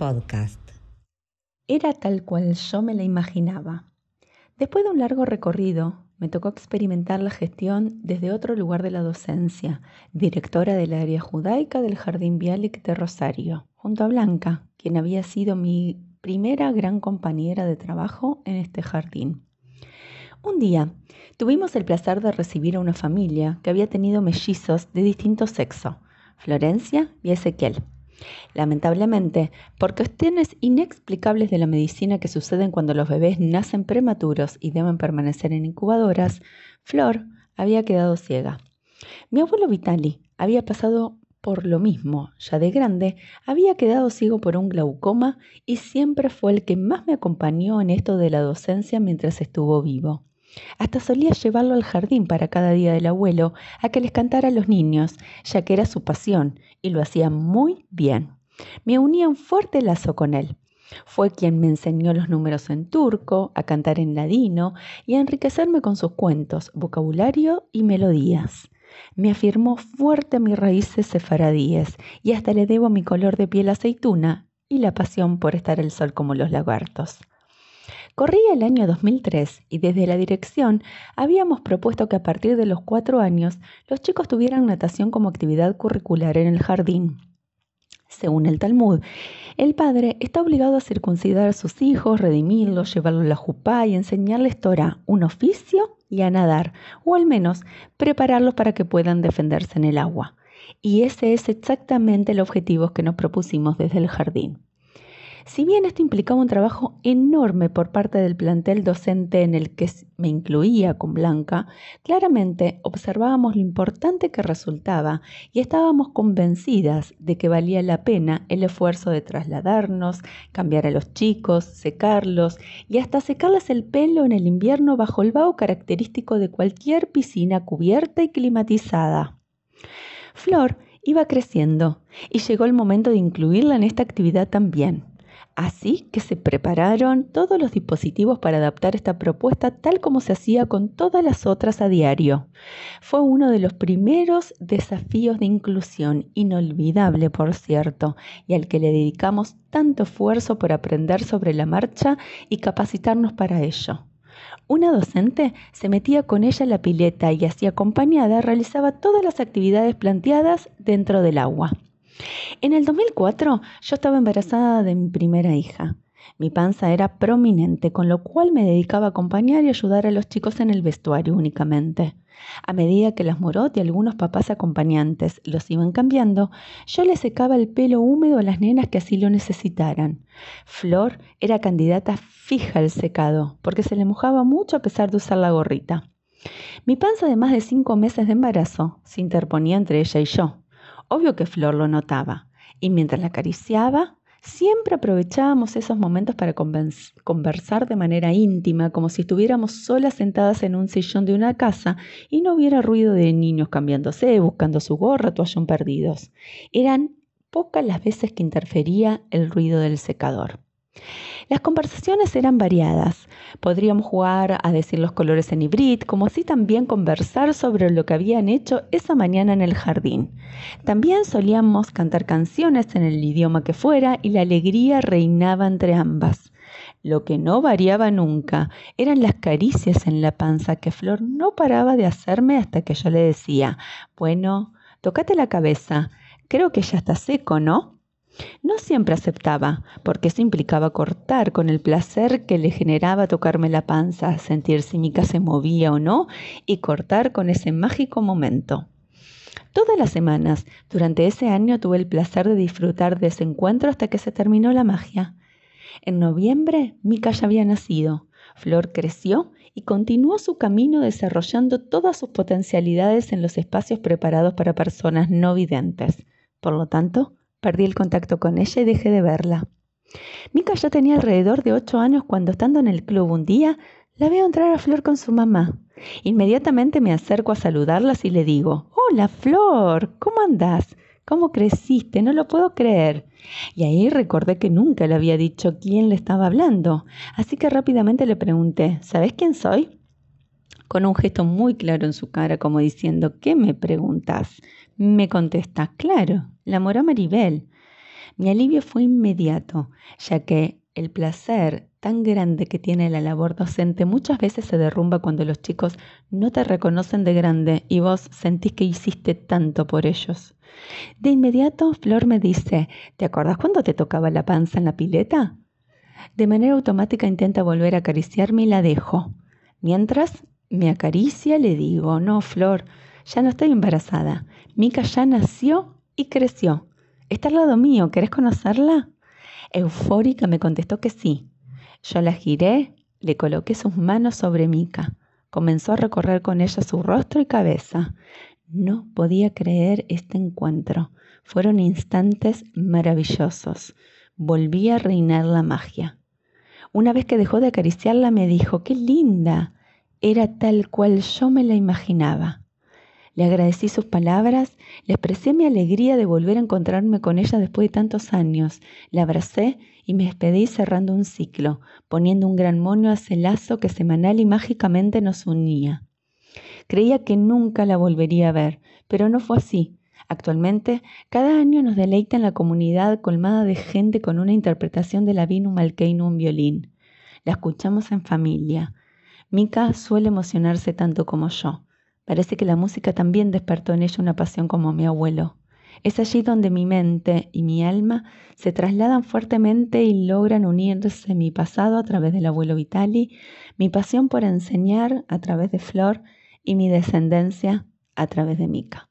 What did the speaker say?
Podcast. Era tal cual yo me la imaginaba. Después de un largo recorrido, me tocó experimentar la gestión desde otro lugar de la docencia, directora del área judaica del Jardín Bialik de Rosario, junto a Blanca, quien había sido mi primera gran compañera de trabajo en este jardín. Un día tuvimos el placer de recibir a una familia que había tenido mellizos de distinto sexo, Florencia y Ezequiel. Lamentablemente, por cuestiones inexplicables de la medicina que suceden cuando los bebés nacen prematuros y deben permanecer en incubadoras, Flor había quedado ciega. Mi abuelo Vitali había pasado por lo mismo, ya de grande, había quedado ciego por un glaucoma y siempre fue el que más me acompañó en esto de la docencia mientras estuvo vivo. Hasta solía llevarlo al jardín para cada día del abuelo a que les cantara a los niños, ya que era su pasión, y lo hacía muy bien. Me unía un fuerte lazo con él. Fue quien me enseñó los números en turco, a cantar en ladino y a enriquecerme con sus cuentos, vocabulario y melodías. Me afirmó fuerte mis raíces sefaradíes y hasta le debo mi color de piel aceituna y la pasión por estar el sol como los lagartos. Corría el año 2003 y desde la dirección habíamos propuesto que a partir de los cuatro años los chicos tuvieran natación como actividad curricular en el jardín. Según el Talmud, el padre está obligado a circuncidar a sus hijos, redimirlos, llevarlos a la jupá y enseñarles Torah, un oficio y a nadar, o al menos prepararlos para que puedan defenderse en el agua. Y ese es exactamente el objetivo que nos propusimos desde el jardín. Si bien esto implicaba un trabajo enorme por parte del plantel docente en el que me incluía con Blanca, claramente observábamos lo importante que resultaba y estábamos convencidas de que valía la pena el esfuerzo de trasladarnos, cambiar a los chicos, secarlos y hasta secarles el pelo en el invierno bajo el vaho característico de cualquier piscina cubierta y climatizada. Flor iba creciendo y llegó el momento de incluirla en esta actividad también. Así que se prepararon todos los dispositivos para adaptar esta propuesta tal como se hacía con todas las otras a diario. Fue uno de los primeros desafíos de inclusión, inolvidable por cierto, y al que le dedicamos tanto esfuerzo por aprender sobre la marcha y capacitarnos para ello. Una docente se metía con ella en la pileta y así acompañada realizaba todas las actividades planteadas dentro del agua. En el 2004 yo estaba embarazada de mi primera hija. Mi panza era prominente, con lo cual me dedicaba a acompañar y ayudar a los chicos en el vestuario únicamente. A medida que las morot y algunos papás acompañantes los iban cambiando, yo les secaba el pelo húmedo a las nenas que así lo necesitaran. Flor era candidata fija al secado, porque se le mojaba mucho a pesar de usar la gorrita. Mi panza de más de cinco meses de embarazo se interponía entre ella y yo. Obvio que Flor lo notaba, y mientras la acariciaba, siempre aprovechábamos esos momentos para conversar de manera íntima, como si estuviéramos solas sentadas en un sillón de una casa y no hubiera ruido de niños cambiándose, buscando su gorra, toallón perdidos. Eran pocas las veces que interfería el ruido del secador. Las conversaciones eran variadas. Podríamos jugar a decir los colores en hibrid, como así también conversar sobre lo que habían hecho esa mañana en el jardín. También solíamos cantar canciones en el idioma que fuera y la alegría reinaba entre ambas. Lo que no variaba nunca eran las caricias en la panza que Flor no paraba de hacerme hasta que yo le decía, bueno, tócate la cabeza, creo que ya está seco, ¿no? No siempre aceptaba, porque eso implicaba cortar con el placer que le generaba tocarme la panza, sentir si mi casa se movía o no y cortar con ese mágico momento. Todas las semanas, durante ese año, tuve el placer de disfrutar de ese encuentro hasta que se terminó la magia. En noviembre, Mica ya había nacido. Flor creció y continuó su camino desarrollando todas sus potencialidades en los espacios preparados para personas no videntes. Por lo tanto, Perdí el contacto con ella y dejé de verla. Mica ya tenía alrededor de ocho años cuando estando en el club un día la veo entrar a Flor con su mamá. Inmediatamente me acerco a saludarlas y le digo, Hola Flor, ¿cómo andás? ¿Cómo creciste? No lo puedo creer. Y ahí recordé que nunca le había dicho quién le estaba hablando, así que rápidamente le pregunté, ¿sabes quién soy? Con un gesto muy claro en su cara, como diciendo, ¿qué me preguntas? Me contestas, claro, la moró Maribel. Mi alivio fue inmediato, ya que el placer tan grande que tiene la labor docente muchas veces se derrumba cuando los chicos no te reconocen de grande y vos sentís que hiciste tanto por ellos. De inmediato, Flor me dice, ¿te acordás cuando te tocaba la panza en la pileta? De manera automática intenta volver a acariciarme y la dejo. Mientras me acaricia, le digo, no, Flor, ya no estoy embarazada. Mica ya nació y creció. Está al lado mío, ¿querés conocerla? Eufórica me contestó que sí. Yo la giré, le coloqué sus manos sobre Mica. Comenzó a recorrer con ella su rostro y cabeza. No podía creer este encuentro. Fueron instantes maravillosos. Volví a reinar la magia. Una vez que dejó de acariciarla me dijo, ¡qué linda! Era tal cual yo me la imaginaba. Le agradecí sus palabras, le expresé mi alegría de volver a encontrarme con ella después de tantos años. La abracé y me despedí cerrando un ciclo, poniendo un gran moño a ese lazo que semanal y mágicamente nos unía. Creía que nunca la volvería a ver, pero no fue así. Actualmente, cada año nos deleita en la comunidad colmada de gente con una interpretación de la Vinum Alkeinum violín. La escuchamos en familia. Mika suele emocionarse tanto como yo. Parece que la música también despertó en ella una pasión como mi abuelo. Es allí donde mi mente y mi alma se trasladan fuertemente y logran unirse mi pasado a través del abuelo Vitali, mi pasión por enseñar a través de Flor y mi descendencia a través de Mika.